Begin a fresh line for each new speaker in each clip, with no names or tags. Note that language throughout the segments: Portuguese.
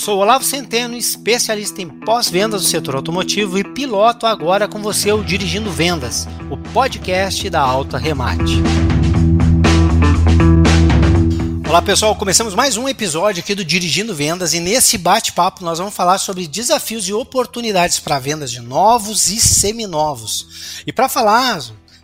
sou Olavo Centeno, especialista em pós-vendas do setor automotivo e piloto agora com você o Dirigindo Vendas, o podcast da Alta Remate. Olá pessoal, começamos mais um episódio aqui do Dirigindo Vendas e nesse bate-papo nós vamos falar sobre desafios e oportunidades para vendas de novos e seminovos. E para falar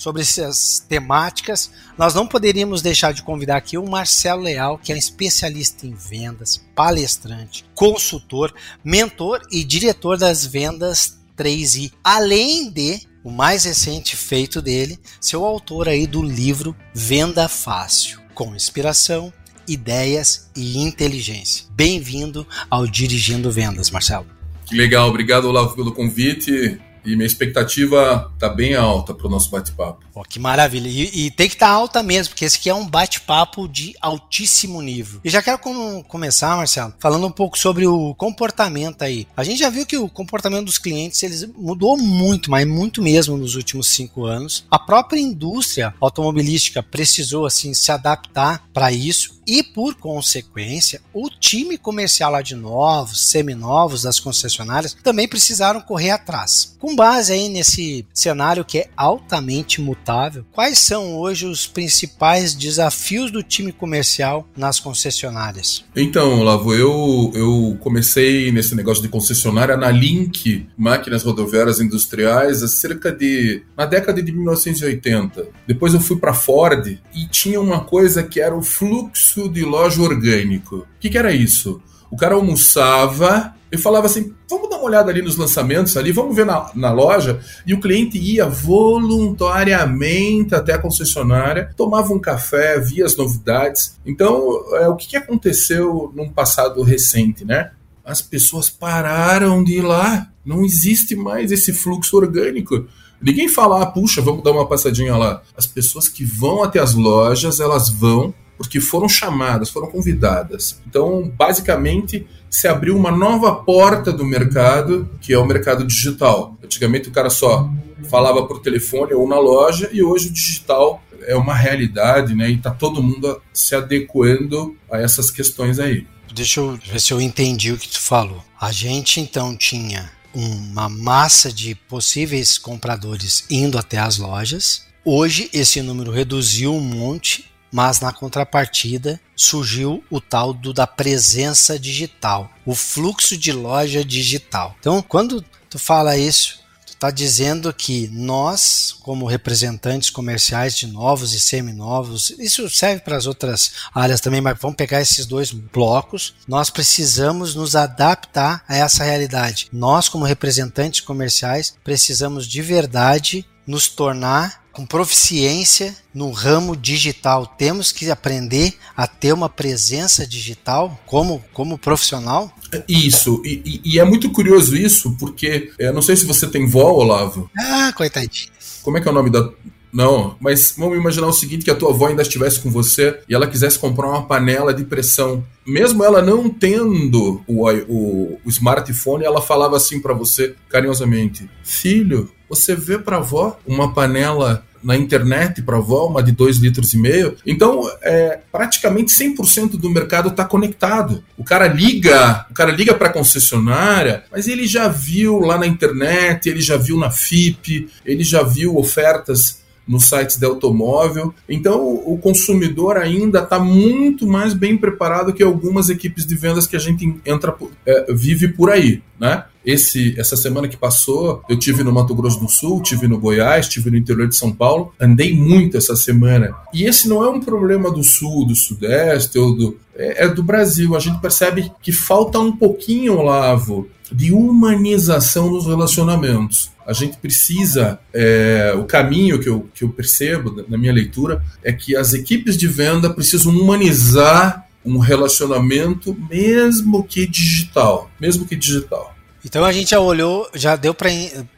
sobre essas temáticas, nós não poderíamos deixar de convidar aqui o Marcelo Leal, que é especialista em vendas, palestrante, consultor, mentor e diretor das vendas 3i, além de o mais recente feito dele, seu autor aí do livro Venda Fácil, com inspiração, ideias e inteligência. Bem-vindo ao Dirigindo Vendas, Marcelo.
Que legal, obrigado Olavo pelo convite. E minha expectativa está bem alta para o nosso bate-papo.
Que maravilha. E, e tem que estar tá alta mesmo, porque esse aqui é um bate-papo de altíssimo nível. E já quero com, começar, Marcelo, falando um pouco sobre o comportamento aí. A gente já viu que o comportamento dos clientes eles mudou muito, mas muito mesmo nos últimos cinco anos. A própria indústria automobilística precisou assim se adaptar para isso e, por consequência, o time comercial lá de novos, seminovos das concessionárias também precisaram correr atrás. Com base aí nesse cenário que é altamente mutável, quais são hoje os principais desafios do time comercial nas concessionárias?
Então, Lavo, eu, eu comecei nesse negócio de concessionária na Link Máquinas Rodoviárias Industriais há cerca de. na década de 1980. Depois eu fui para Ford e tinha uma coisa que era o fluxo de loja orgânico. O que, que era isso? O cara almoçava e falava assim: vamos dar uma olhada ali nos lançamentos ali, vamos ver na, na loja. E o cliente ia voluntariamente até a concessionária, tomava um café, via as novidades. Então, é, o que, aconteceu num passado recente, né? As pessoas pararam de ir lá. Não existe mais esse fluxo orgânico. Ninguém fala, ah, puxa, vamos dar uma passadinha lá. As pessoas que vão até as lojas, elas vão porque foram chamadas, foram convidadas. Então, basicamente, se abriu uma nova porta do mercado, que é o mercado digital. Antigamente o cara só falava por telefone ou na loja, e hoje o digital é uma realidade, né? E está todo mundo se adequando a essas questões aí.
Deixa eu ver se eu entendi o que tu falou. A gente então tinha uma massa de possíveis compradores indo até as lojas. Hoje esse número reduziu um monte mas na contrapartida surgiu o tal do da presença digital, o fluxo de loja digital. Então, quando tu fala isso, tu está dizendo que nós, como representantes comerciais de novos e seminovos, isso serve para as outras áreas também, mas vamos pegar esses dois blocos, nós precisamos nos adaptar a essa realidade. Nós, como representantes comerciais, precisamos de verdade nos tornar com proficiência no ramo digital. Temos que aprender a ter uma presença digital como, como profissional?
Isso, e, e é muito curioso isso, porque eu não sei se você tem vó, Olavo.
Ah, coitadinho.
Como é que é o nome da. Não, mas vamos imaginar o seguinte: que a tua avó ainda estivesse com você e ela quisesse comprar uma panela de pressão. Mesmo ela não tendo o, o, o smartphone, ela falava assim para você carinhosamente: Filho, você vê para avó uma panela na internet para avó, uma de 2 litros e meio. Então, é, praticamente 100% do mercado está conectado. O cara liga, o cara liga para a concessionária, mas ele já viu lá na internet, ele já viu na FIP, ele já viu ofertas nos sites de automóvel. Então, o consumidor ainda está muito mais bem preparado que algumas equipes de vendas que a gente entra, é, vive por aí, né? Esse, essa semana que passou, eu tive no Mato Grosso do Sul, tive no Goiás, tive no interior de São Paulo, andei muito essa semana. E esse não é um problema do Sul, do Sudeste ou do é, é do Brasil. A gente percebe que falta um pouquinho, Olavo, de humanização nos relacionamentos. A gente precisa, é, o caminho que eu, que eu percebo na minha leitura é que as equipes de venda precisam humanizar um relacionamento, mesmo que digital, mesmo que digital.
Então a gente já olhou, já deu para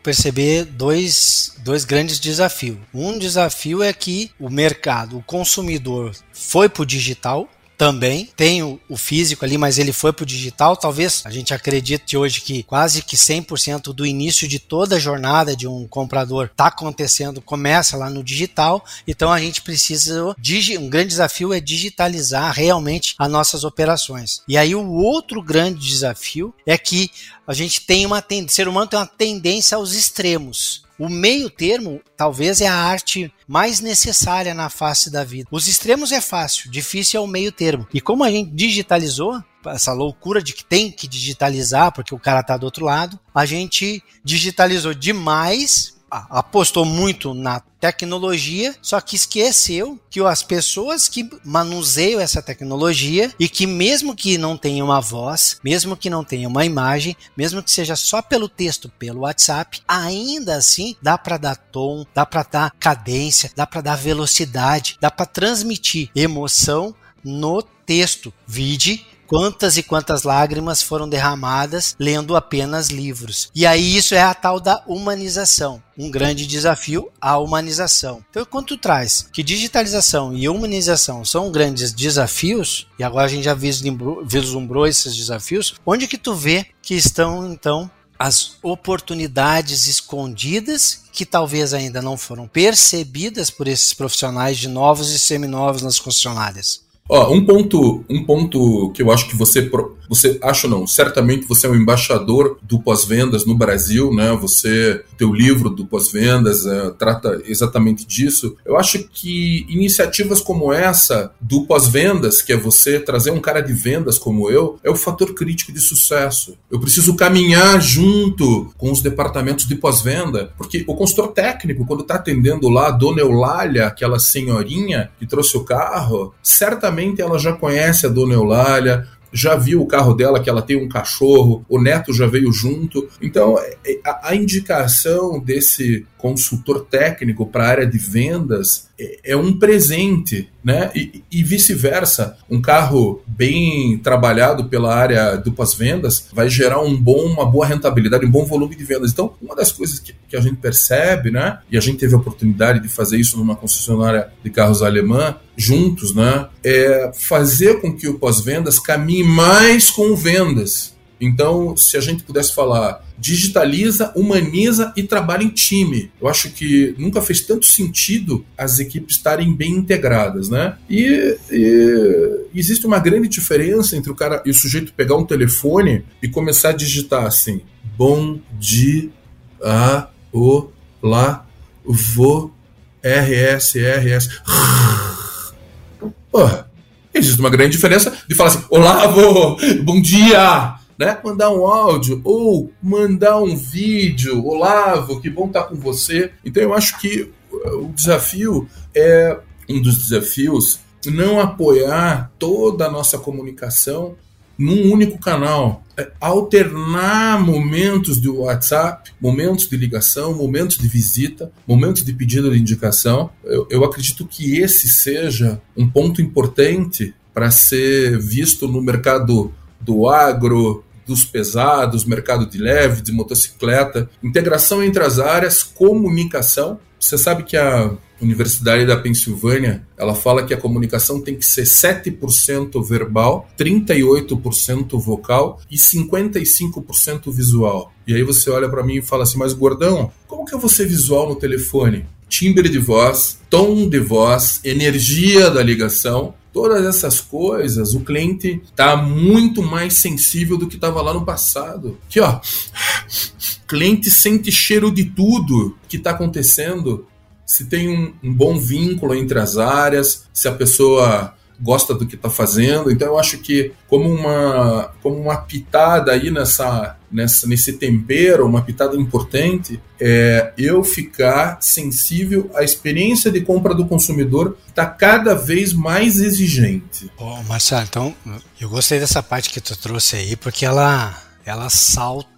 perceber dois, dois grandes desafios. Um desafio é que o mercado, o consumidor foi para o digital, também. Tem o, o físico ali, mas ele foi para o digital. Talvez a gente acredite hoje que quase que 100% do início de toda a jornada de um comprador está acontecendo, começa lá no digital. Então a gente precisa, um grande desafio é digitalizar realmente as nossas operações. E aí o outro grande desafio é que a gente tem uma o ser humano tem uma tendência aos extremos. O meio termo talvez é a arte mais necessária na face da vida. Os extremos é fácil, difícil é o meio termo. E como a gente digitalizou, essa loucura de que tem que digitalizar porque o cara está do outro lado, a gente digitalizou demais apostou muito na tecnologia, só que esqueceu que as pessoas que manuseiam essa tecnologia e que mesmo que não tenha uma voz, mesmo que não tenha uma imagem, mesmo que seja só pelo texto, pelo WhatsApp, ainda assim dá para dar tom, dá para dar cadência, dá para dar velocidade, dá para transmitir emoção no texto. Vide quantas e quantas lágrimas foram derramadas lendo apenas livros. E aí isso é a tal da humanização, um grande desafio à humanização. Então, quando tu traz que digitalização e humanização são grandes desafios, e agora a gente já vislumbrou, vislumbrou esses desafios, onde que tu vê que estão então as oportunidades escondidas que talvez ainda não foram percebidas por esses profissionais de novos e seminovos nas concessionárias?
Ó, um ponto, um ponto que eu acho que você você acha não, certamente você é um embaixador do pós-vendas no Brasil, né? Você, teu livro do pós-vendas é, trata exatamente disso. Eu acho que iniciativas como essa do pós-vendas, que é você trazer um cara de vendas como eu, é o fator crítico de sucesso. Eu preciso caminhar junto com os departamentos de pós-venda, porque o consultor técnico, quando está atendendo lá a Dona Eulália, aquela senhorinha que trouxe o carro, certamente ela já conhece a Dona Eulália, já viu o carro dela, que ela tem um cachorro, o neto já veio junto. Então, é, é, a, a indicação desse consultor técnico para a área de vendas é, é um presente, né? E, e vice-versa. Um carro bem trabalhado pela área do pós-vendas vai gerar um bom, uma boa rentabilidade, um bom volume de vendas. Então, uma das coisas que, que a gente percebe, né? E a gente teve a oportunidade de fazer isso numa concessionária de carros alemã, juntos, né? É fazer com que o pós-vendas caminhe mais com vendas. Então, se a gente pudesse falar, digitaliza, humaniza e trabalha em time. Eu acho que nunca fez tanto sentido as equipes estarem bem integradas, né? E, e existe uma grande diferença entre o cara e o sujeito pegar um telefone e começar a digitar assim: bom dia, o, lá, vou, RS, RS. Pô, existe uma grande diferença de falar assim: Olá, vô, bom dia! Né? Mandar um áudio ou mandar um vídeo. Olavo, que bom estar com você. Então eu acho que o desafio é um dos desafios não apoiar toda a nossa comunicação num único canal. É alternar momentos de WhatsApp, momentos de ligação, momentos de visita, momentos de pedido de indicação. Eu, eu acredito que esse seja um ponto importante para ser visto no mercado do agro, dos pesados, mercado de leve, de motocicleta, integração entre as áreas, comunicação. Você sabe que a Universidade da Pensilvânia, ela fala que a comunicação tem que ser 7% verbal, 38% vocal e 55% visual. E aí você olha para mim e fala assim: "Mas gordão, como que eu vou ser visual no telefone?" Timbre de voz, tom de voz, energia da ligação, Todas essas coisas, o cliente está muito mais sensível do que estava lá no passado. Aqui, ó, cliente sente cheiro de tudo que está acontecendo. Se tem um, um bom vínculo entre as áreas, se a pessoa gosta do que está fazendo. Então eu acho que como uma como uma pitada aí nessa, nessa nesse tempero, uma pitada importante, é eu ficar sensível à experiência de compra do consumidor está cada vez mais exigente.
Oh, Marcelo, então eu gostei dessa parte que tu trouxe aí porque ela ela salta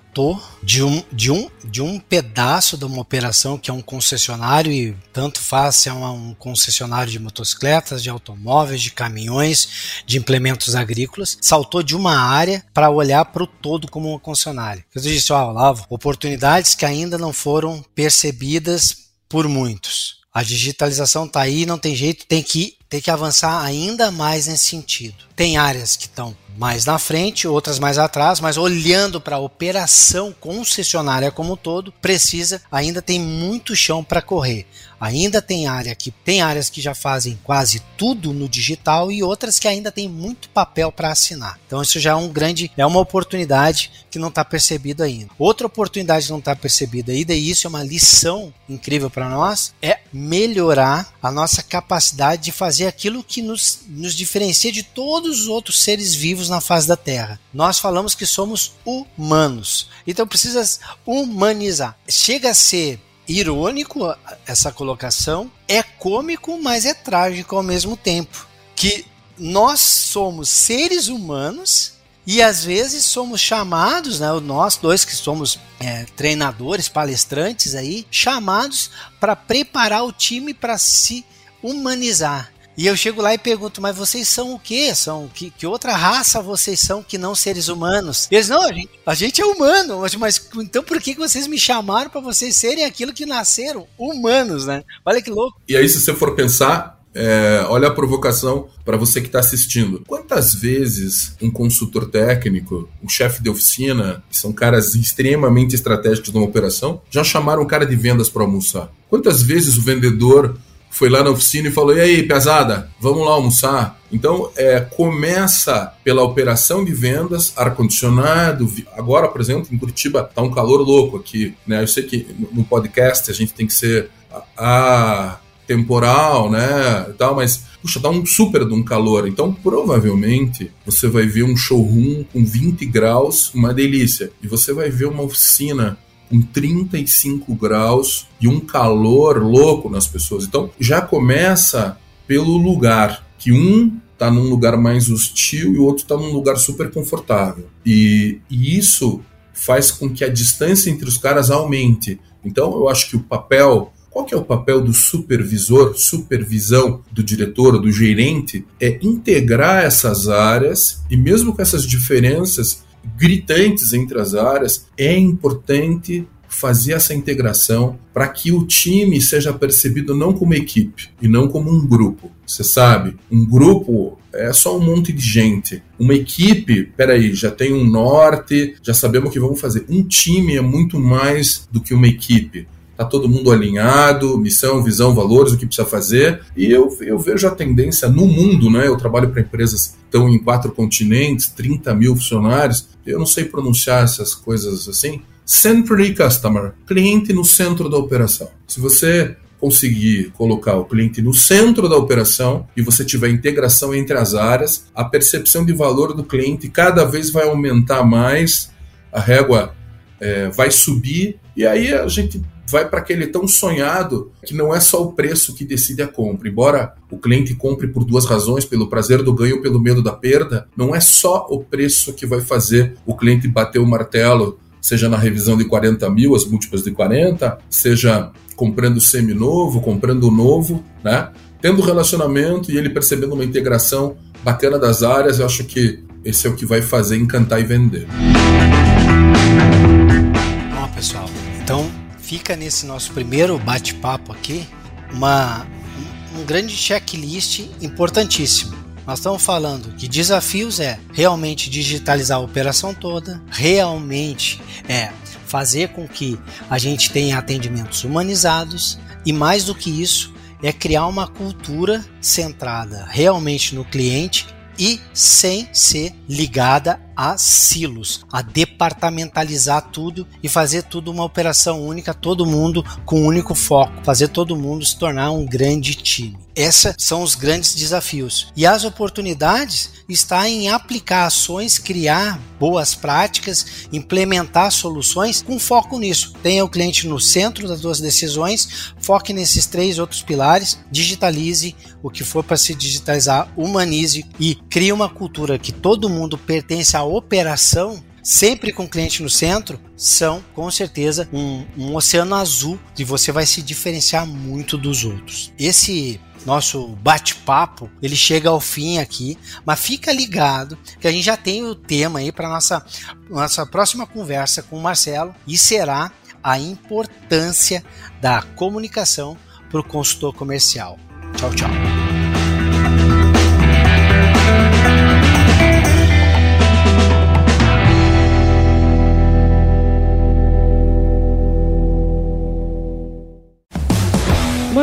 de um, de, um, de um pedaço de uma operação que é um concessionário, e tanto faz se é um concessionário de motocicletas, de automóveis, de caminhões, de implementos agrícolas, saltou de uma área para olhar para o todo como uma concessionária. Eu disse, ó, Olavo, oportunidades que ainda não foram percebidas por muitos. A digitalização está aí, não tem jeito, tem que ter que avançar ainda mais nesse sentido. Tem áreas que estão mais na frente, outras mais atrás, mas olhando para a operação concessionária como um todo, precisa, ainda tem muito chão para correr. Ainda tem área que tem áreas que já fazem quase tudo no digital e outras que ainda tem muito papel para assinar. Então isso já é um grande, é uma oportunidade que não está percebida ainda. Outra oportunidade que não está percebida ainda e isso é uma lição incrível para nós é melhorar a nossa capacidade de fazer aquilo que nos, nos diferencia de todos os outros seres vivos na face da Terra. Nós falamos que somos humanos, então precisa humanizar. Chega a ser irônico essa colocação, é cômico, mas é trágico ao mesmo tempo. Que nós somos seres humanos e às vezes somos chamados, né, nós dois que somos é, treinadores, palestrantes aí, chamados para preparar o time para se humanizar. E eu chego lá e pergunto, mas vocês são o quê? São que, que outra raça vocês são que não seres humanos? Eles não, a gente, a gente é humano, mas, mas então por que vocês me chamaram para vocês serem aquilo que nasceram humanos, né? Olha que louco.
E aí se você for pensar, é, olha a provocação para você que está assistindo. Quantas vezes um consultor técnico, um chefe de oficina, que são caras extremamente estratégicos numa operação, já chamaram o cara de vendas para almoçar? Quantas vezes o vendedor foi lá na oficina e falou: E aí, pesada, vamos lá almoçar? Então, é, começa pela operação de vendas, ar-condicionado. Agora, por exemplo, em Curitiba tá um calor louco aqui. Né? Eu sei que no podcast a gente tem que ser a, temporal, né, tal, mas puxa, tá um super de um calor. Então, provavelmente, você vai ver um showroom com 20 graus, uma delícia. E você vai ver uma oficina com 35 graus e um calor louco nas pessoas. Então já começa pelo lugar, que um está num lugar mais hostil e o outro está num lugar super confortável. E, e isso faz com que a distância entre os caras aumente. Então eu acho que o papel qual que é o papel do supervisor, supervisão do diretor, do gerente? É integrar essas áreas e mesmo com essas diferenças, gritantes entre as áreas, é importante fazer essa integração para que o time seja percebido não como equipe e não como um grupo. Você sabe, um grupo é só um monte de gente. Uma equipe, peraí, já tem um norte, já sabemos o que vamos fazer. Um time é muito mais do que uma equipe. Tá todo mundo alinhado, missão, visão, valores, o que precisa fazer. E eu, eu vejo a tendência no mundo, né? Eu trabalho para empresas que estão em quatro continentes, 30 mil funcionários. Eu não sei pronunciar essas coisas assim. Century Customer, cliente no centro da operação. Se você conseguir colocar o cliente no centro da operação e você tiver integração entre as áreas, a percepção de valor do cliente cada vez vai aumentar mais, a régua é, vai subir e aí a gente vai para aquele tão sonhado que não é só o preço que decide a compra. Embora o cliente compre por duas razões, pelo prazer do ganho ou pelo medo da perda, não é só o preço que vai fazer o cliente bater o martelo, seja na revisão de 40 mil, as múltiplas de 40, seja comprando semi-novo, comprando novo, né? Tendo relacionamento e ele percebendo uma integração bacana das áreas, eu acho que esse é o que vai fazer encantar e vender.
Bom, pessoal, fica nesse nosso primeiro bate-papo aqui uma, um, grande checklist importantíssimo. Nós estamos falando que desafios é realmente digitalizar a operação toda, realmente é fazer com que a gente tenha atendimentos humanizados e mais do que isso é criar uma cultura centrada realmente no cliente e sem ser ligada a silos, a departamentalizar tudo e fazer tudo uma operação única, todo mundo com um único foco, fazer todo mundo se tornar um grande time. Esses são os grandes desafios. E as oportunidades está em aplicar ações, criar boas práticas, implementar soluções com foco nisso. Tenha o cliente no centro das suas decisões, foque nesses três outros pilares, digitalize o que for para se digitalizar, humanize e crie uma cultura que todo mundo pertence operação sempre com o cliente no centro, são com certeza um, um oceano azul e você vai se diferenciar muito dos outros. Esse nosso bate-papo, ele chega ao fim aqui, mas fica ligado que a gente já tem o tema aí para nossa nossa próxima conversa com o Marcelo e será a importância da comunicação para o consultor comercial. Tchau, tchau.